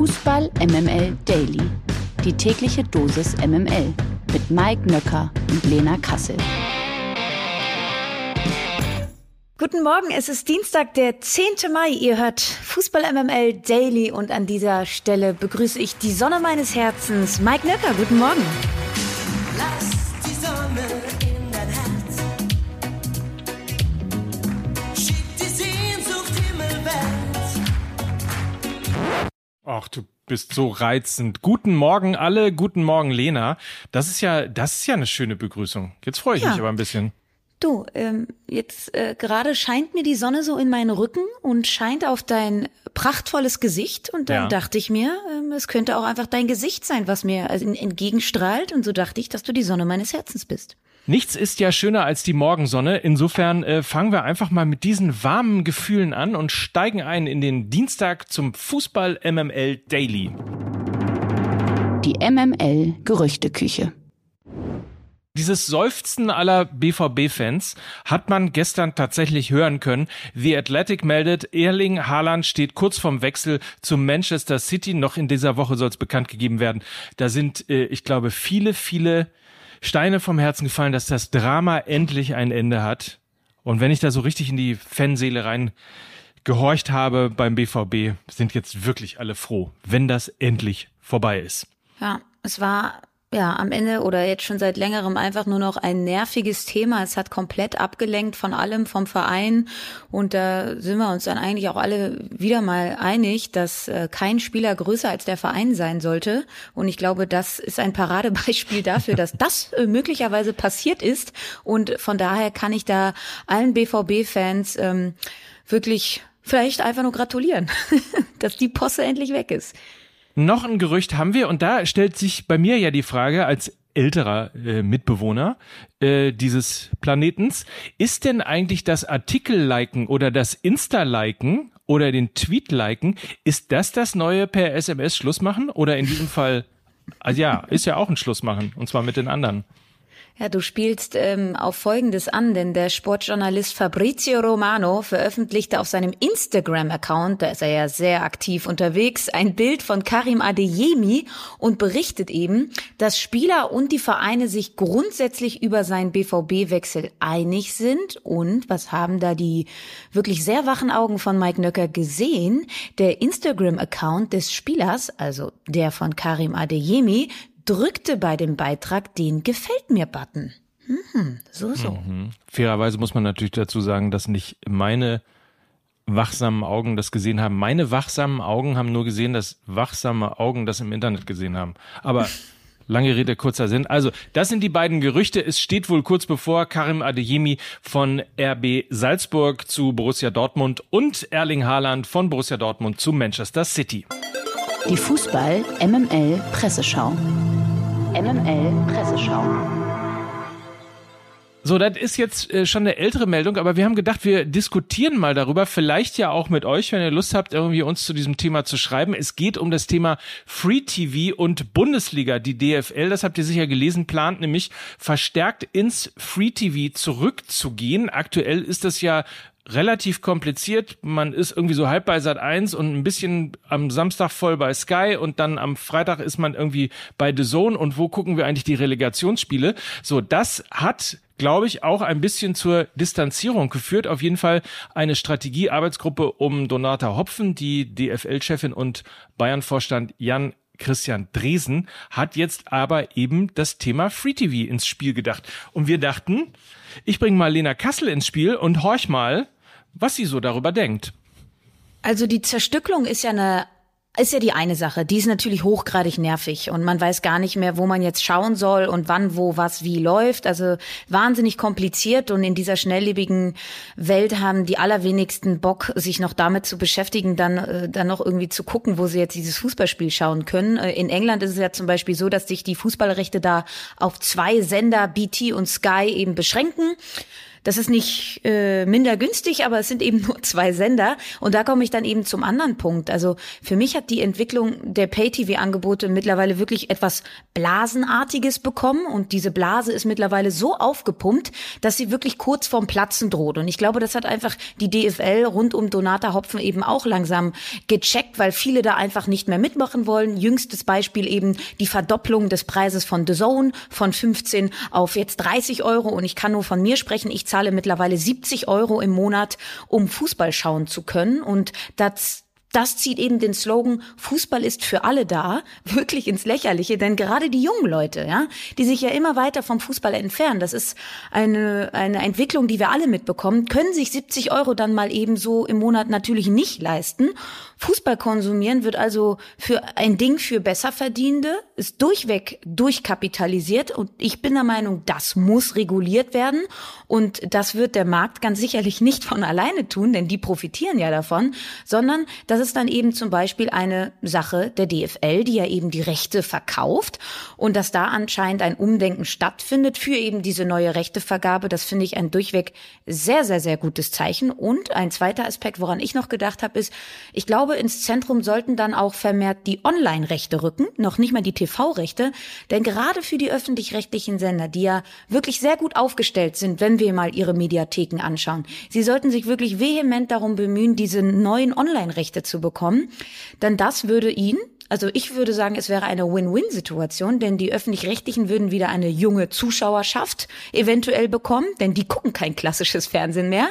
Fußball MML Daily. Die tägliche Dosis MML mit Mike Nöcker und Lena Kassel. Guten Morgen, es ist Dienstag, der 10. Mai. Ihr hört Fußball MML Daily und an dieser Stelle begrüße ich die Sonne meines Herzens, Mike Nöcker. Guten Morgen. Ach, du bist so reizend. Guten Morgen alle, guten Morgen Lena. Das ist ja, das ist ja eine schöne Begrüßung. Jetzt freue ich ja. mich aber ein bisschen. Du, ähm, jetzt äh, gerade scheint mir die Sonne so in meinen Rücken und scheint auf dein prachtvolles Gesicht. Und dann ja. dachte ich mir, ähm, es könnte auch einfach dein Gesicht sein, was mir also entgegenstrahlt. Und so dachte ich, dass du die Sonne meines Herzens bist. Nichts ist ja schöner als die Morgensonne. Insofern äh, fangen wir einfach mal mit diesen warmen Gefühlen an und steigen ein in den Dienstag zum Fußball MML Daily. Die MML Gerüchteküche. Dieses Seufzen aller BVB-Fans hat man gestern tatsächlich hören können. The Athletic meldet, Erling Haaland steht kurz vorm Wechsel zu Manchester City. Noch in dieser Woche soll es bekannt gegeben werden. Da sind, äh, ich glaube, viele, viele Steine vom Herzen gefallen, dass das Drama endlich ein Ende hat. Und wenn ich da so richtig in die Fanseele rein gehorcht habe beim BVB, sind jetzt wirklich alle froh, wenn das endlich vorbei ist. Ja, es war ja, am Ende oder jetzt schon seit längerem einfach nur noch ein nerviges Thema. Es hat komplett abgelenkt von allem, vom Verein. Und da sind wir uns dann eigentlich auch alle wieder mal einig, dass äh, kein Spieler größer als der Verein sein sollte. Und ich glaube, das ist ein Paradebeispiel dafür, dass das äh, möglicherweise passiert ist. Und von daher kann ich da allen BVB-Fans ähm, wirklich vielleicht einfach nur gratulieren, dass die Posse endlich weg ist. Noch ein Gerücht haben wir und da stellt sich bei mir ja die Frage als älterer äh, Mitbewohner äh, dieses Planetens, ist denn eigentlich das Artikel-Liken oder das Insta-Liken oder den Tweet-Liken, ist das das neue per SMS Schluss machen oder in diesem Fall, also ja, ist ja auch ein Schluss machen und zwar mit den anderen. Ja, du spielst ähm, auf Folgendes an, denn der Sportjournalist Fabrizio Romano veröffentlichte auf seinem Instagram-Account, da ist er ja sehr aktiv unterwegs, ein Bild von Karim Adeyemi und berichtet eben, dass Spieler und die Vereine sich grundsätzlich über seinen BVB-Wechsel einig sind. Und was haben da die wirklich sehr wachen Augen von Mike Nöcker gesehen? Der Instagram-Account des Spielers, also der von Karim Adeyemi, drückte bei dem Beitrag den Gefällt mir-Button. Hm, so, so. Mhm. Fairerweise muss man natürlich dazu sagen, dass nicht meine wachsamen Augen das gesehen haben. Meine wachsamen Augen haben nur gesehen, dass wachsame Augen das im Internet gesehen haben. Aber lange Rede, kurzer Sinn. Also, das sind die beiden Gerüchte. Es steht wohl kurz bevor Karim Adeyemi von RB Salzburg zu Borussia Dortmund und Erling Haaland von Borussia Dortmund zu Manchester City. Die Fußball MML Presseschau. MML Presseschau. So, das ist jetzt äh, schon eine ältere Meldung, aber wir haben gedacht, wir diskutieren mal darüber, vielleicht ja auch mit euch, wenn ihr Lust habt, irgendwie uns zu diesem Thema zu schreiben. Es geht um das Thema Free TV und Bundesliga. Die DFL, das habt ihr sicher gelesen, plant nämlich verstärkt ins Free TV zurückzugehen. Aktuell ist das ja relativ kompliziert. Man ist irgendwie so halb bei Sat 1 und ein bisschen am Samstag voll bei Sky und dann am Freitag ist man irgendwie bei The Zone und wo gucken wir eigentlich die Relegationsspiele? So, das hat glaube ich, auch ein bisschen zur Distanzierung geführt. Auf jeden Fall eine Strategiearbeitsgruppe um Donata Hopfen, die DFL-Chefin und Bayern-Vorstand Jan Christian Dresen hat jetzt aber eben das Thema Free TV ins Spiel gedacht. Und wir dachten, ich bringe mal Lena Kassel ins Spiel und horch mal, was sie so darüber denkt. Also die Zerstückelung ist ja eine ist ja die eine Sache. Die ist natürlich hochgradig nervig und man weiß gar nicht mehr, wo man jetzt schauen soll und wann, wo, was, wie läuft. Also wahnsinnig kompliziert und in dieser schnelllebigen Welt haben die allerwenigsten Bock, sich noch damit zu beschäftigen, dann, äh, dann noch irgendwie zu gucken, wo sie jetzt dieses Fußballspiel schauen können. Äh, in England ist es ja zum Beispiel so, dass sich die Fußballrechte da auf zwei Sender, BT und Sky eben beschränken. Das ist nicht äh, minder günstig, aber es sind eben nur zwei Sender. Und da komme ich dann eben zum anderen Punkt. Also für mich hat die Entwicklung der Pay-TV-Angebote mittlerweile wirklich etwas Blasenartiges bekommen. Und diese Blase ist mittlerweile so aufgepumpt, dass sie wirklich kurz vorm Platzen droht. Und ich glaube, das hat einfach die DFL rund um Donata Hopfen eben auch langsam gecheckt, weil viele da einfach nicht mehr mitmachen wollen. Jüngstes Beispiel eben die Verdopplung des Preises von The Zone von 15 auf jetzt 30 Euro. Und ich kann nur von mir sprechen. Ich zahle mittlerweile 70 Euro im Monat, um Fußball schauen zu können. Und das das zieht eben den Slogan Fußball ist für alle da wirklich ins Lächerliche, denn gerade die jungen Leute, ja, die sich ja immer weiter vom Fußball entfernen, das ist eine, eine Entwicklung, die wir alle mitbekommen, können sich 70 Euro dann mal eben so im Monat natürlich nicht leisten. Fußball konsumieren wird also für ein Ding für Besserverdienende, ist durchweg durchkapitalisiert und ich bin der Meinung, das muss reguliert werden und das wird der Markt ganz sicherlich nicht von alleine tun, denn die profitieren ja davon, sondern das ist dann eben zum Beispiel eine Sache der DFL, die ja eben die Rechte verkauft und dass da anscheinend ein Umdenken stattfindet für eben diese neue Rechtevergabe. Das finde ich ein durchweg sehr, sehr, sehr gutes Zeichen. Und ein zweiter Aspekt, woran ich noch gedacht habe, ist, ich glaube, ins Zentrum sollten dann auch vermehrt die Online-Rechte rücken, noch nicht mal die TV-Rechte. Denn gerade für die öffentlich-rechtlichen Sender, die ja wirklich sehr gut aufgestellt sind, wenn wir mal ihre Mediatheken anschauen, sie sollten sich wirklich vehement darum bemühen, diese neuen Online-Rechte zu bekommen, dann das würde ihn, also ich würde sagen, es wäre eine Win-Win-Situation, denn die öffentlich-rechtlichen würden wieder eine junge Zuschauerschaft eventuell bekommen, denn die gucken kein klassisches Fernsehen mehr.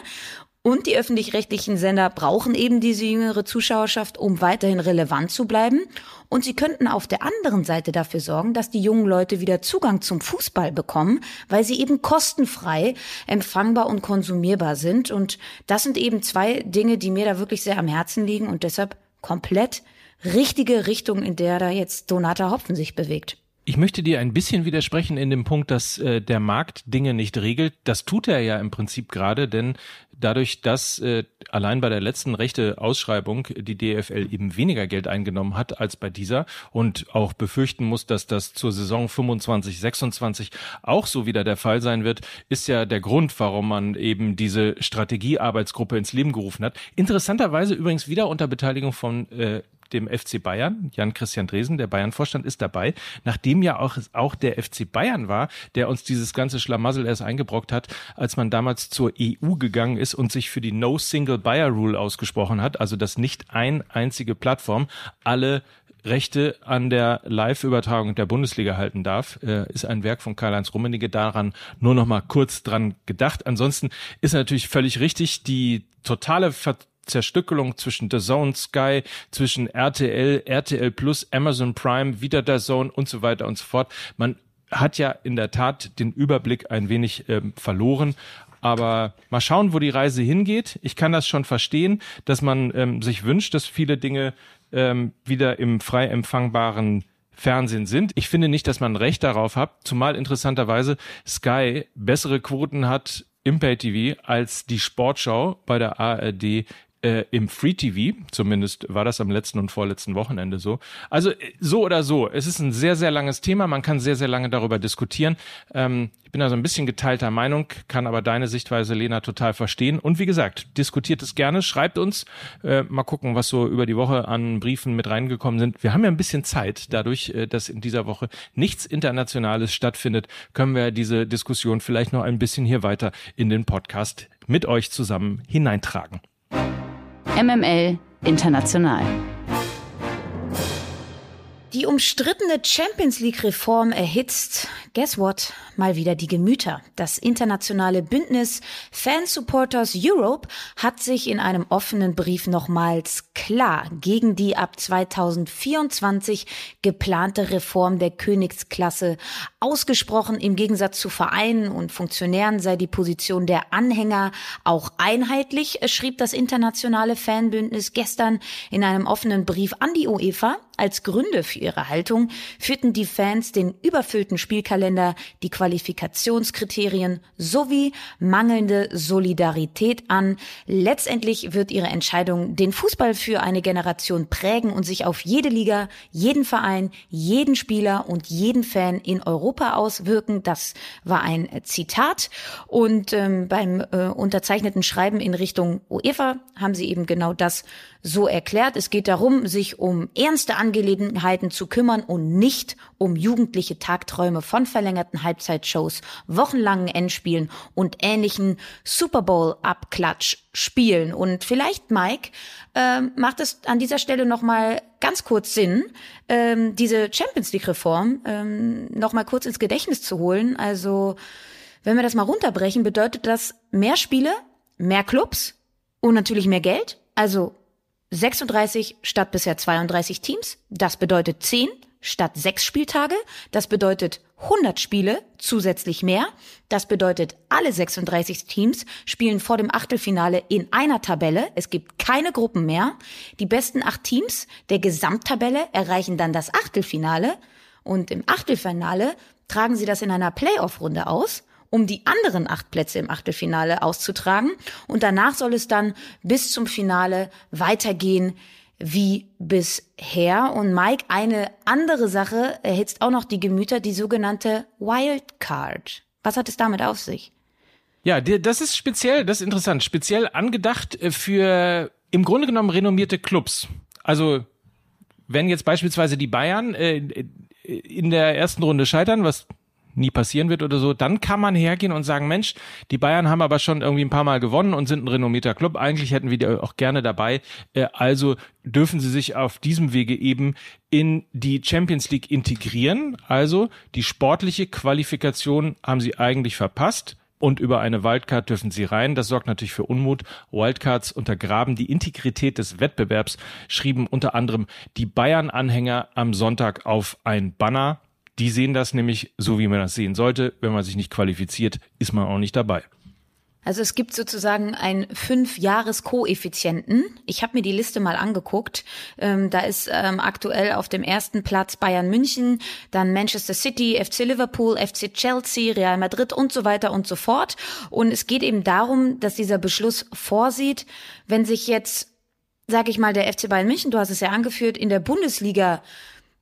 Und die öffentlich-rechtlichen Sender brauchen eben diese jüngere Zuschauerschaft, um weiterhin relevant zu bleiben. Und sie könnten auf der anderen Seite dafür sorgen, dass die jungen Leute wieder Zugang zum Fußball bekommen, weil sie eben kostenfrei empfangbar und konsumierbar sind. Und das sind eben zwei Dinge, die mir da wirklich sehr am Herzen liegen und deshalb komplett richtige Richtung, in der da jetzt Donata Hopfen sich bewegt. Ich möchte dir ein bisschen widersprechen in dem Punkt, dass äh, der Markt Dinge nicht regelt. Das tut er ja im Prinzip gerade, denn dadurch, dass äh, allein bei der letzten rechte Ausschreibung die DFL eben weniger Geld eingenommen hat als bei dieser und auch befürchten muss, dass das zur Saison 25, 26 auch so wieder der Fall sein wird, ist ja der Grund, warum man eben diese Strategiearbeitsgruppe ins Leben gerufen hat. Interessanterweise übrigens wieder unter Beteiligung von äh, dem FC Bayern. Jan-Christian Dresen, der Bayern-Vorstand, ist dabei, nachdem ja auch, auch der FC Bayern war, der uns dieses ganze Schlamassel erst eingebrockt hat, als man damals zur EU gegangen ist und sich für die No Single Buyer Rule ausgesprochen hat, also dass nicht ein einzige Plattform alle Rechte an der Live-Übertragung der Bundesliga halten darf, äh, ist ein Werk von Karl-Heinz Rummenigge daran nur noch mal kurz dran gedacht. Ansonsten ist natürlich völlig richtig, die totale Ver Zerstückelung zwischen The Zone, Sky, zwischen RTL, RTL Plus, Amazon Prime, wieder The Zone und so weiter und so fort. Man hat ja in der Tat den Überblick ein wenig ähm, verloren. Aber mal schauen, wo die Reise hingeht. Ich kann das schon verstehen, dass man ähm, sich wünscht, dass viele Dinge ähm, wieder im frei empfangbaren Fernsehen sind. Ich finde nicht, dass man Recht darauf hat, zumal interessanterweise Sky bessere Quoten hat im Pay TV als die Sportschau bei der ARD äh, im Free TV, zumindest war das am letzten und vorletzten Wochenende so. Also äh, so oder so, es ist ein sehr, sehr langes Thema, man kann sehr, sehr lange darüber diskutieren. Ähm, ich bin also ein bisschen geteilter Meinung, kann aber deine Sichtweise, Lena, total verstehen. Und wie gesagt, diskutiert es gerne, schreibt uns, äh, mal gucken, was so über die Woche an Briefen mit reingekommen sind. Wir haben ja ein bisschen Zeit, dadurch, äh, dass in dieser Woche nichts Internationales stattfindet, können wir diese Diskussion vielleicht noch ein bisschen hier weiter in den Podcast mit euch zusammen hineintragen. MML International. Die umstrittene Champions League Reform erhitzt, guess what, mal wieder die Gemüter. Das internationale Bündnis Fan Supporters Europe hat sich in einem offenen Brief nochmals klar gegen die ab 2024 geplante Reform der Königsklasse ausgesprochen. Im Gegensatz zu Vereinen und Funktionären sei die Position der Anhänger auch einheitlich, schrieb das internationale Fanbündnis gestern in einem offenen Brief an die UEFA. Als Gründe für ihre Haltung führten die Fans den überfüllten Spielkalender Terminkalender, die Qualifikationskriterien sowie mangelnde Solidarität an. Letztendlich wird ihre Entscheidung den Fußball für eine Generation prägen und sich auf jede Liga, jeden Verein, jeden Spieler und jeden Fan in Europa auswirken. Das war ein Zitat. Und ähm, beim äh, unterzeichneten Schreiben in Richtung UEFA haben sie eben genau das so erklärt. Es geht darum, sich um ernste Angelegenheiten zu kümmern und nicht um jugendliche Tagträume von verlängerten Halbzeitshows, wochenlangen Endspielen und ähnlichen Super Bowl Abklatsch spielen. Und vielleicht, Mike, äh, macht es an dieser Stelle nochmal ganz kurz Sinn, ähm, diese Champions League Reform ähm, nochmal kurz ins Gedächtnis zu holen. Also, wenn wir das mal runterbrechen, bedeutet das mehr Spiele, mehr Clubs und natürlich mehr Geld. Also 36 statt bisher 32 Teams. Das bedeutet 10 statt 6 Spieltage. Das bedeutet 100 Spiele zusätzlich mehr. Das bedeutet, alle 36 Teams spielen vor dem Achtelfinale in einer Tabelle. Es gibt keine Gruppen mehr. Die besten acht Teams der Gesamttabelle erreichen dann das Achtelfinale. Und im Achtelfinale tragen sie das in einer Playoff-Runde aus um die anderen acht Plätze im Achtelfinale auszutragen. Und danach soll es dann bis zum Finale weitergehen wie bisher. Und Mike, eine andere Sache erhitzt auch noch die Gemüter, die sogenannte Wildcard. Was hat es damit auf sich? Ja, das ist speziell, das ist interessant, speziell angedacht äh, für im Grunde genommen renommierte Clubs. Also wenn jetzt beispielsweise die Bayern äh, in der ersten Runde scheitern, was nie passieren wird oder so, dann kann man hergehen und sagen, Mensch, die Bayern haben aber schon irgendwie ein paar Mal gewonnen und sind ein renommierter Club. Eigentlich hätten wir die auch gerne dabei. Äh, also dürfen sie sich auf diesem Wege eben in die Champions League integrieren. Also die sportliche Qualifikation haben sie eigentlich verpasst. Und über eine Wildcard dürfen sie rein. Das sorgt natürlich für Unmut. Wildcards untergraben die Integrität des Wettbewerbs, schrieben unter anderem die Bayern-Anhänger am Sonntag auf ein Banner. Die sehen das nämlich so, wie man das sehen sollte. Wenn man sich nicht qualifiziert, ist man auch nicht dabei. Also es gibt sozusagen einen Fünf-Jahres-Koeffizienten. Ich habe mir die Liste mal angeguckt. Ähm, da ist ähm, aktuell auf dem ersten Platz Bayern München, dann Manchester City, FC Liverpool, FC Chelsea, Real Madrid und so weiter und so fort. Und es geht eben darum, dass dieser Beschluss vorsieht, wenn sich jetzt, sag ich mal, der FC Bayern München, du hast es ja angeführt, in der Bundesliga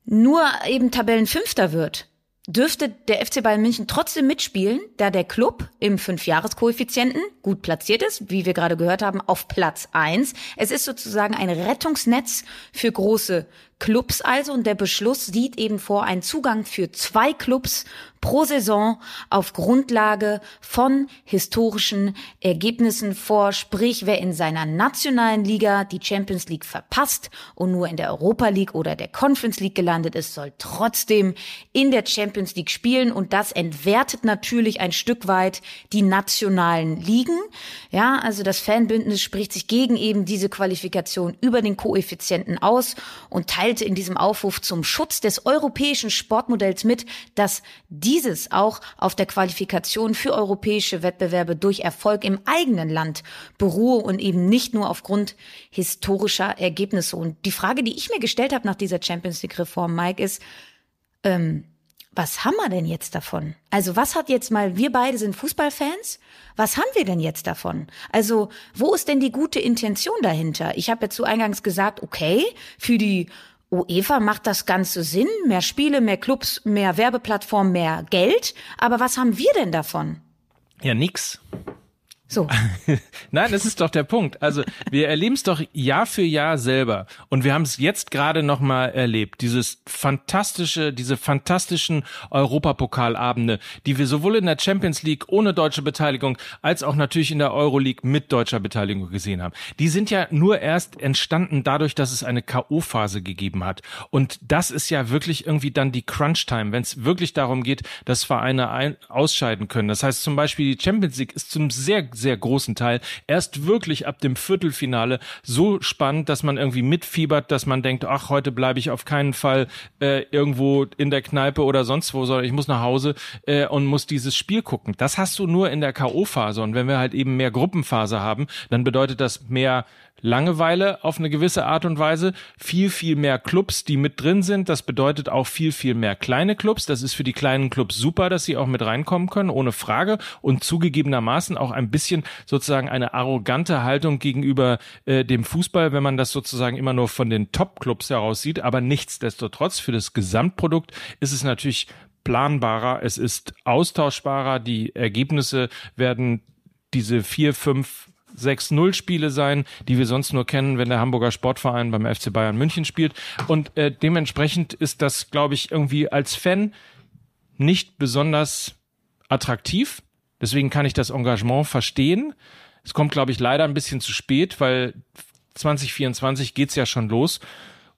nur eben Tabellenfünfter wird, dürfte der FC Bayern München trotzdem mitspielen, da der Club im Fünfjahreskoeffizienten gut platziert ist, wie wir gerade gehört haben, auf Platz eins. Es ist sozusagen ein Rettungsnetz für große Clubs also und der Beschluss sieht eben vor einen Zugang für zwei Clubs pro Saison auf Grundlage von historischen Ergebnissen vor. Sprich, wer in seiner nationalen Liga die Champions League verpasst und nur in der Europa League oder der Conference League gelandet ist, soll trotzdem in der Champions League spielen und das entwertet natürlich ein Stück weit die nationalen Ligen. Ja, also das Fanbündnis spricht sich gegen eben diese Qualifikation über den Koeffizienten aus und teilte in diesem Aufruf zum Schutz des europäischen Sportmodells mit, dass dieses auch auf der Qualifikation für europäische Wettbewerbe durch Erfolg im eigenen Land beruhe und eben nicht nur aufgrund historischer Ergebnisse. Und die Frage, die ich mir gestellt habe nach dieser Champions League Reform, Mike, ist, ähm, was haben wir denn jetzt davon? Also was hat jetzt mal, wir beide sind Fußballfans, was haben wir denn jetzt davon? Also wo ist denn die gute Intention dahinter? Ich habe ja zu eingangs gesagt, okay, für die UEFA macht das Ganze Sinn, mehr Spiele, mehr Clubs, mehr Werbeplattformen, mehr Geld. Aber was haben wir denn davon? Ja, nix. So. Nein, das ist doch der Punkt. Also wir erleben es doch Jahr für Jahr selber und wir haben es jetzt gerade noch mal erlebt. Dieses fantastische, diese fantastischen Europapokalabende, die wir sowohl in der Champions League ohne deutsche Beteiligung als auch natürlich in der Euroleague mit deutscher Beteiligung gesehen haben. Die sind ja nur erst entstanden dadurch, dass es eine KO-Phase gegeben hat und das ist ja wirklich irgendwie dann die Crunch-Time, wenn es wirklich darum geht, dass Vereine ein ausscheiden können. Das heißt zum Beispiel die Champions League ist zum sehr sehr großen Teil erst wirklich ab dem Viertelfinale so spannend, dass man irgendwie mitfiebert, dass man denkt, ach, heute bleibe ich auf keinen Fall äh, irgendwo in der Kneipe oder sonst wo, sondern ich muss nach Hause äh, und muss dieses Spiel gucken. Das hast du nur in der K.O.-Phase. Und wenn wir halt eben mehr Gruppenphase haben, dann bedeutet das mehr Langeweile auf eine gewisse Art und Weise, viel, viel mehr Clubs, die mit drin sind. Das bedeutet auch viel, viel mehr kleine Clubs. Das ist für die kleinen Clubs super, dass sie auch mit reinkommen können, ohne Frage. Und zugegebenermaßen auch ein bisschen sozusagen eine arrogante Haltung gegenüber äh, dem Fußball, wenn man das sozusagen immer nur von den Top-Clubs heraus sieht. Aber nichtsdestotrotz, für das Gesamtprodukt ist es natürlich planbarer, es ist austauschbarer, die Ergebnisse werden diese vier, fünf 6-0-Spiele sein, die wir sonst nur kennen, wenn der Hamburger Sportverein beim FC Bayern München spielt. Und äh, dementsprechend ist das, glaube ich, irgendwie als Fan nicht besonders attraktiv. Deswegen kann ich das Engagement verstehen. Es kommt, glaube ich, leider ein bisschen zu spät, weil 2024 geht's ja schon los.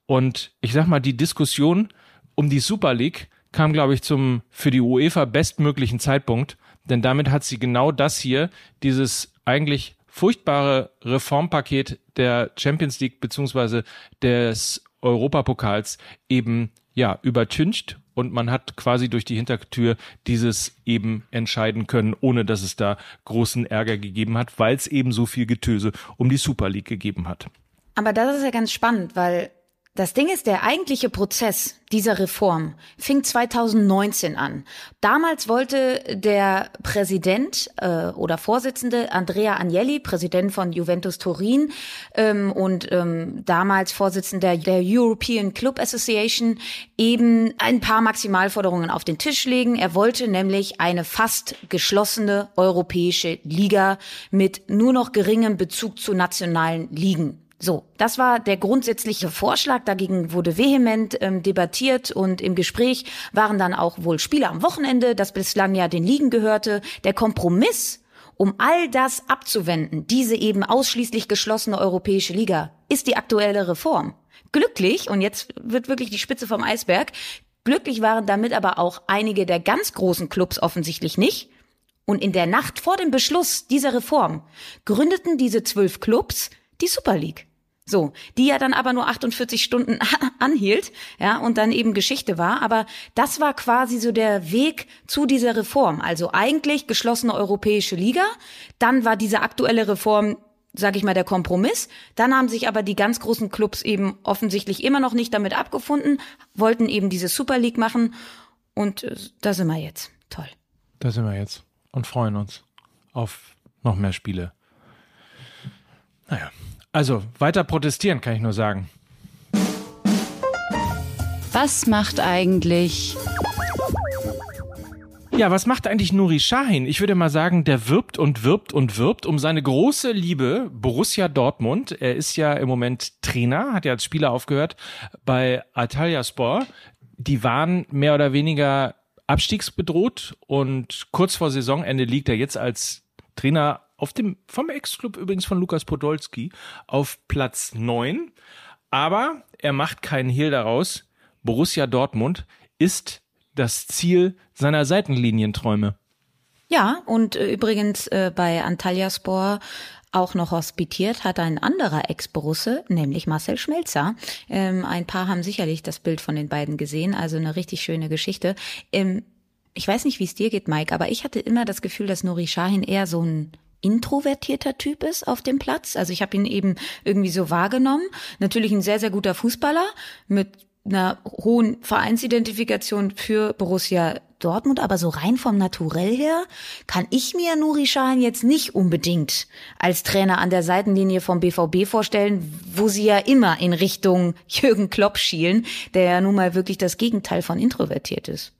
Und ich sag mal, die Diskussion um die Super League kam, glaube ich, zum für die UEFA bestmöglichen Zeitpunkt. Denn damit hat sie genau das hier, dieses eigentlich furchtbare Reformpaket der Champions League beziehungsweise des Europapokals eben ja übertüncht und man hat quasi durch die Hintertür dieses eben entscheiden können, ohne dass es da großen Ärger gegeben hat, weil es eben so viel Getöse um die Super League gegeben hat. Aber das ist ja ganz spannend, weil das Ding ist, der eigentliche Prozess dieser Reform fing 2019 an. Damals wollte der Präsident äh, oder Vorsitzende Andrea Agnelli, Präsident von Juventus Turin ähm, und ähm, damals Vorsitzender der European Club Association, eben ein paar Maximalforderungen auf den Tisch legen. Er wollte nämlich eine fast geschlossene europäische Liga mit nur noch geringem Bezug zu nationalen Ligen. So, das war der grundsätzliche Vorschlag. Dagegen wurde vehement ähm, debattiert und im Gespräch waren dann auch wohl Spiele am Wochenende, das bislang ja den Ligen gehörte. Der Kompromiss, um all das abzuwenden, diese eben ausschließlich geschlossene europäische Liga, ist die aktuelle Reform. Glücklich, und jetzt wird wirklich die Spitze vom Eisberg, glücklich waren damit aber auch einige der ganz großen Clubs offensichtlich nicht. Und in der Nacht vor dem Beschluss dieser Reform gründeten diese zwölf Clubs die Super League. So, die ja dann aber nur 48 Stunden anhielt, ja, und dann eben Geschichte war. Aber das war quasi so der Weg zu dieser Reform. Also eigentlich geschlossene europäische Liga. Dann war diese aktuelle Reform sag ich mal, der Kompromiss. Dann haben sich aber die ganz großen Clubs eben offensichtlich immer noch nicht damit abgefunden, wollten eben diese Super League machen. Und äh, da sind wir jetzt. Toll. Da sind wir jetzt und freuen uns auf noch mehr Spiele. Naja, also weiter protestieren, kann ich nur sagen. Was macht eigentlich ja, was macht eigentlich Nuri Sahin? Ich würde mal sagen, der wirbt und wirbt und wirbt um seine große Liebe Borussia Dortmund. Er ist ja im Moment Trainer, hat ja als Spieler aufgehört bei Sport. Die waren mehr oder weniger abstiegsbedroht und kurz vor Saisonende liegt er jetzt als Trainer auf dem, vom Ex-Club übrigens von Lukas Podolski, auf Platz neun. Aber er macht keinen Hehl daraus. Borussia Dortmund ist das Ziel seiner Seitenlinienträume. Ja, und äh, übrigens äh, bei Antalyaspor auch noch hospitiert hat ein anderer Ex-Borusse, nämlich Marcel Schmelzer. Ähm, ein paar haben sicherlich das Bild von den beiden gesehen, also eine richtig schöne Geschichte. Ähm, ich weiß nicht, wie es dir geht, Mike, aber ich hatte immer das Gefühl, dass Nuri Shahin eher so ein introvertierter Typ ist auf dem Platz. Also ich habe ihn eben irgendwie so wahrgenommen. Natürlich ein sehr, sehr guter Fußballer mit einer hohen Vereinsidentifikation für Borussia Dortmund, aber so rein vom Naturell her kann ich mir Nuri Sahin jetzt nicht unbedingt als Trainer an der Seitenlinie vom BVB vorstellen, wo sie ja immer in Richtung Jürgen Klopp schielen, der ja nun mal wirklich das Gegenteil von introvertiert ist.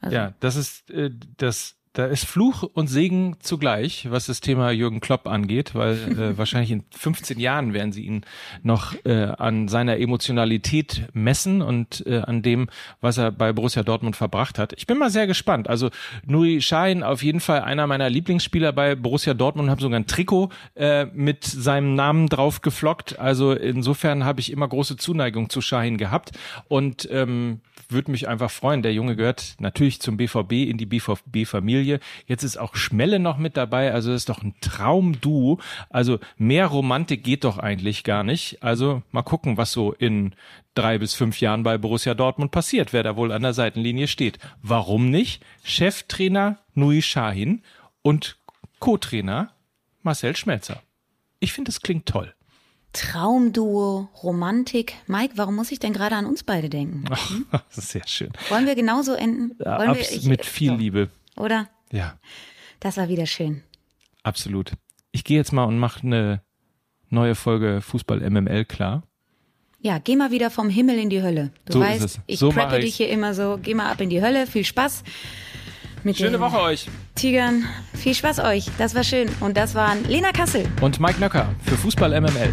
Also. Ja, das ist äh, das da ist Fluch und Segen zugleich, was das Thema Jürgen Klopp angeht, weil äh, wahrscheinlich in 15 Jahren werden sie ihn noch äh, an seiner Emotionalität messen und äh, an dem, was er bei Borussia Dortmund verbracht hat. Ich bin mal sehr gespannt. Also Nuri Sahin auf jeden Fall einer meiner Lieblingsspieler bei Borussia Dortmund, habe sogar ein Trikot äh, mit seinem Namen drauf geflockt. Also insofern habe ich immer große Zuneigung zu Sahin gehabt und ähm, würde mich einfach freuen. Der Junge gehört natürlich zum BVB in die BVB-Familie. Jetzt ist auch Schmelle noch mit dabei. Also das ist doch ein Traumduo. Also mehr Romantik geht doch eigentlich gar nicht. Also mal gucken, was so in drei bis fünf Jahren bei Borussia Dortmund passiert, wer da wohl an der Seitenlinie steht. Warum nicht? Cheftrainer Nui Shahin und Co-Trainer Marcel Schmelzer. Ich finde, es klingt toll. Traumduo, Romantik. Mike, warum muss ich denn gerade an uns beide denken? Ach, das ist sehr schön. Wollen wir genauso enden? Ja, Wollen wir, ich- mit viel so, Liebe. Oder? Ja, Das war wieder schön. absolut. Ich gehe jetzt mal und mache eine neue Folge Fußball MML klar. Ja, geh mal wieder vom Himmel in die Hölle. Du So ist weißt, es. ich So preppe dich hier immer so. Geh mal ab in die Hölle. Viel Spaß. Mit Schöne den Woche euch. Tigern. Viel Spaß euch. Das war schön. Und das waren Lena Kassel. Und Mike Nöcker für Fußball MML.